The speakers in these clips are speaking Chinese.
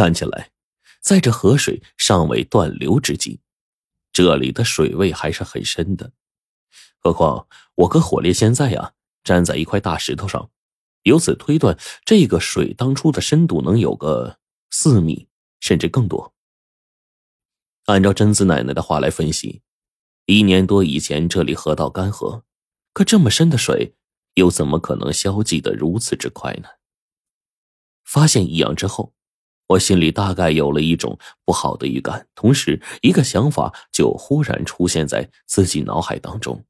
看起来，在这河水尚未断流之际，这里的水位还是很深的。何况我跟火烈现在呀，站在一块大石头上，由此推断，这个水当初的深度能有个四米，甚至更多。按照贞子奶奶的话来分析，一年多以前这里河道干涸，可这么深的水，又怎么可能消寂的如此之快呢？发现异样之后，我心里大概有了一种不好的预感，同时一个想法就忽然出现在自己脑海当中。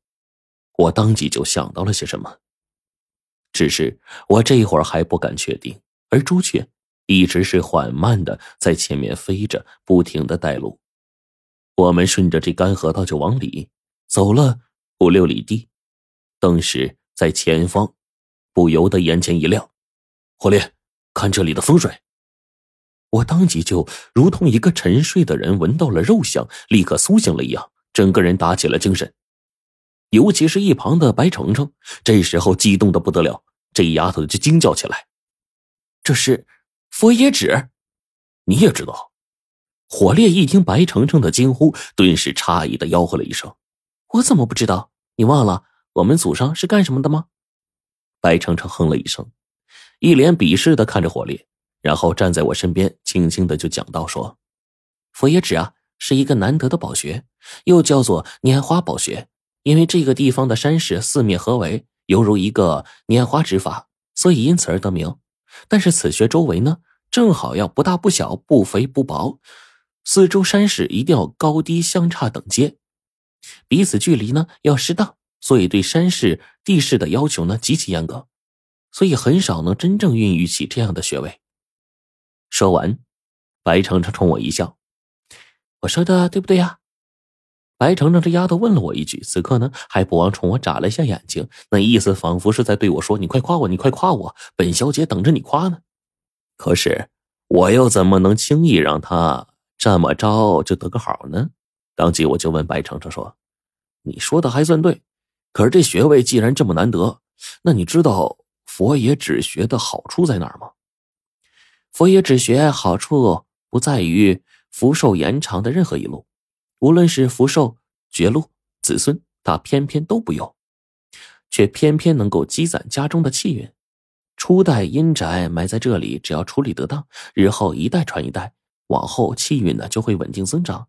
我当即就想到了些什么，只是我这会儿还不敢确定。而朱雀一直是缓慢的在前面飞着，不停的带路。我们顺着这干河道就往里走了五六里地，顿时在前方不由得眼前一亮。火烈，看这里的风水！我当即就如同一个沉睡的人闻到了肉香，立刻苏醒了一样，整个人打起了精神。尤其是一旁的白程程，这时候激动的不得了，这丫头就惊叫起来：“这是佛爷纸！”你也知道？火烈一听白程程的惊呼，顿时诧异的吆喝了一声：“我怎么不知道？你忘了我们祖上是干什么的吗？”白程程哼了一声，一脸鄙视的看着火烈，然后站在我身边，轻轻的就讲道：“说，佛爷指啊，是一个难得的宝穴，又叫做拈花宝穴。”因为这个地方的山势四面合围，犹如一个拈花指法，所以因此而得名。但是此穴周围呢，正好要不大不小，不肥不薄，四周山势一定要高低相差等阶，彼此距离呢要适当，所以对山势地势的要求呢极其严格，所以很少能真正孕育起这样的穴位。说完，白程程冲我一笑：“我说的对不对呀？”白程程这丫头问了我一句，此刻呢还不忘冲我眨了一下眼睛，那意思仿佛是在对我说：“你快夸我，你快夸我，本小姐等着你夸呢。”可是我又怎么能轻易让她这么着就得个好呢？当即我就问白程程说：“你说的还算对，可是这穴位既然这么难得，那你知道佛爷止穴的好处在哪儿吗？”佛爷止学好处不在于福寿延长的任何一路。无论是福寿、绝路、子孙，他偏偏都不用，却偏偏能够积攒家中的气运。初代阴宅埋在这里，只要处理得当，日后一代传一代，往后气运呢就会稳定增长，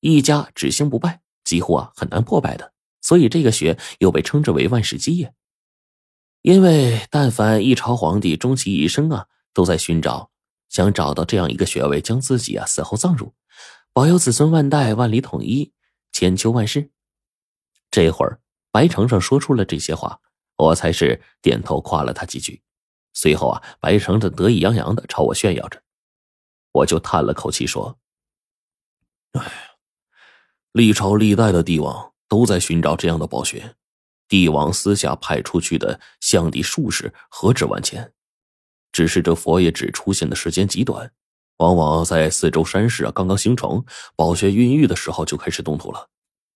一家只兴不败，几乎啊很难破败的。所以这个穴又被称之为万世基业。因为但凡一朝皇帝终其一生啊，都在寻找，想找到这样一个穴位，将自己啊死后葬入。保佑子孙万代万里统一，千秋万世。这会儿，白程程说出了这些话，我才是点头夸了他几句。随后啊，白程程得意洋洋的朝我炫耀着，我就叹了口气说：“哎，历朝历代的帝王都在寻找这样的宝穴，帝王私下派出去的相帝术士何止万千，只是这佛爷只出现的时间极短。”往往在四周山势啊刚刚形成、宝穴孕育的时候就开始动土了，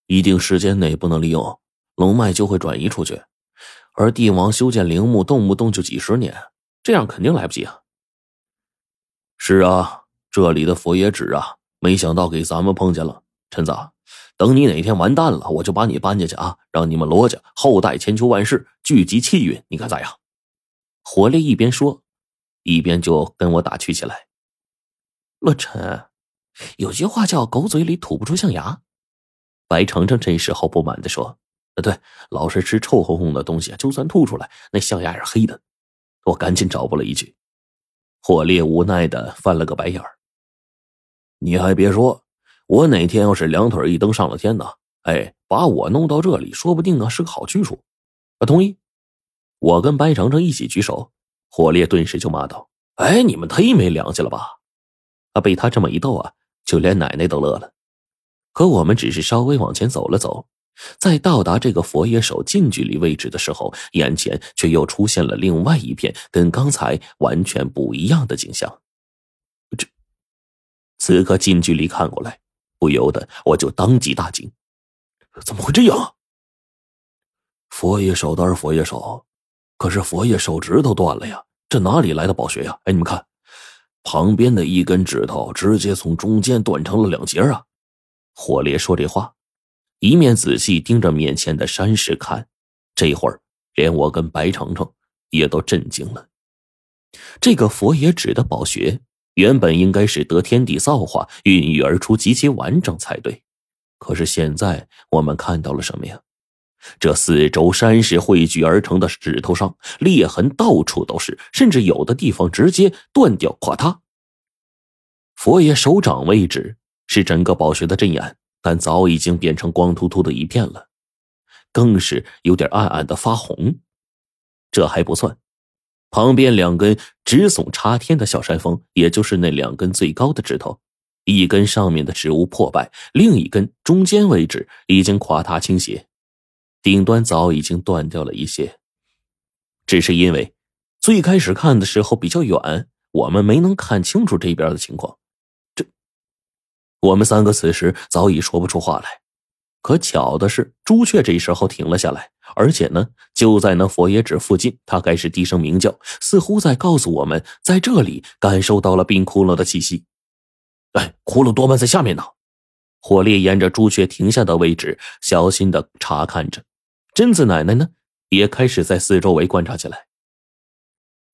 一定时间内不能利用，龙脉就会转移出去。而帝王修建陵墓，动不动就几十年，这样肯定来不及啊。是啊，这里的佛爷纸啊，没想到给咱们碰见了。陈子，等你哪天完蛋了，我就把你搬进去啊，让你们罗家后代千秋万世，聚集气运，你看咋样？火烈一边说，一边就跟我打趣起来。洛尘，有句话叫“狗嘴里吐不出象牙”。白程程这时候不满的说：“呃，对，老是吃臭烘烘的东西，就算吐出来，那象牙也是黑的。”我赶紧找补了一句。火烈无奈的翻了个白眼儿：“你还别说，我哪天要是两腿一蹬上了天呢？哎，把我弄到这里，说不定啊是个好去处。”我同意。我跟白程程一起举手，火烈顿时就骂道：“哎，你们忒没良心了吧！”啊！被他这么一逗啊，就连奶奶都乐了。可我们只是稍微往前走了走，在到达这个佛爷手近距离位置的时候，眼前却又出现了另外一片跟刚才完全不一样的景象。这，此刻近距离看过来，不由得我就当即大惊：怎么会这样？佛爷手倒是佛爷手，可是佛爷手指头断了呀！这哪里来的宝穴呀？哎，你们看。旁边的一根指头直接从中间断成了两截啊！火烈说这话，一面仔细盯着面前的山石看，这一会儿连我跟白程程也都震惊了。这个佛爷指的宝穴，原本应该是得天地造化孕育而出极其完整才对，可是现在我们看到了什么呀？这四周山石汇聚而成的指头上裂痕到处都是，甚至有的地方直接断掉垮塌。佛爷手掌位置是整个宝穴的阵眼，但早已经变成光秃秃的一片了，更是有点暗暗的发红。这还不算，旁边两根直耸插天的小山峰，也就是那两根最高的指头，一根上面的植物破败，另一根中间位置已经垮塌倾斜。顶端早已经断掉了一些，只是因为最开始看的时候比较远，我们没能看清楚这边的情况。这，我们三个此时早已说不出话来。可巧的是，朱雀这时候停了下来，而且呢，就在那佛爷指附近，他开始低声鸣叫，似乎在告诉我们，在这里感受到了冰窟窿的气息。哎，窟窿多半在下面呢。火烈沿着朱雀停下的位置，小心的查看着。贞子奶奶呢，也开始在四周围观察起来。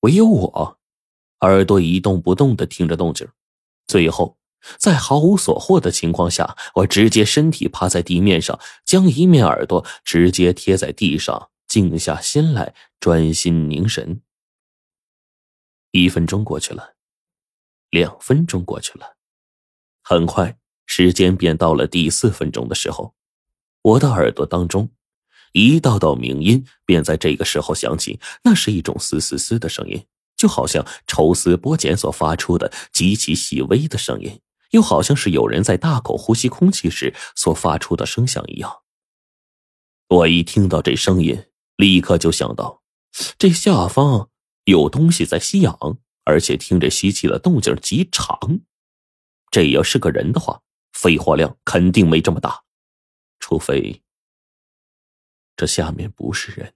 唯有我，耳朵一动不动的听着动静。最后，在毫无所获的情况下，我直接身体趴在地面上，将一面耳朵直接贴在地上，静下心来，专心凝神。一分钟过去了，两分钟过去了，很快，时间便到了第四分钟的时候，我的耳朵当中。一道道鸣音便在这个时候响起，那是一种嘶嘶嘶的声音，就好像抽丝剥茧所发出的极其细微的声音，又好像是有人在大口呼吸空气时所发出的声响一样。我一听到这声音，立刻就想到，这下方有东西在吸氧，而且听着吸气的动静极长。这要是个人的话，肺活量肯定没这么大，除非。这下面不是人。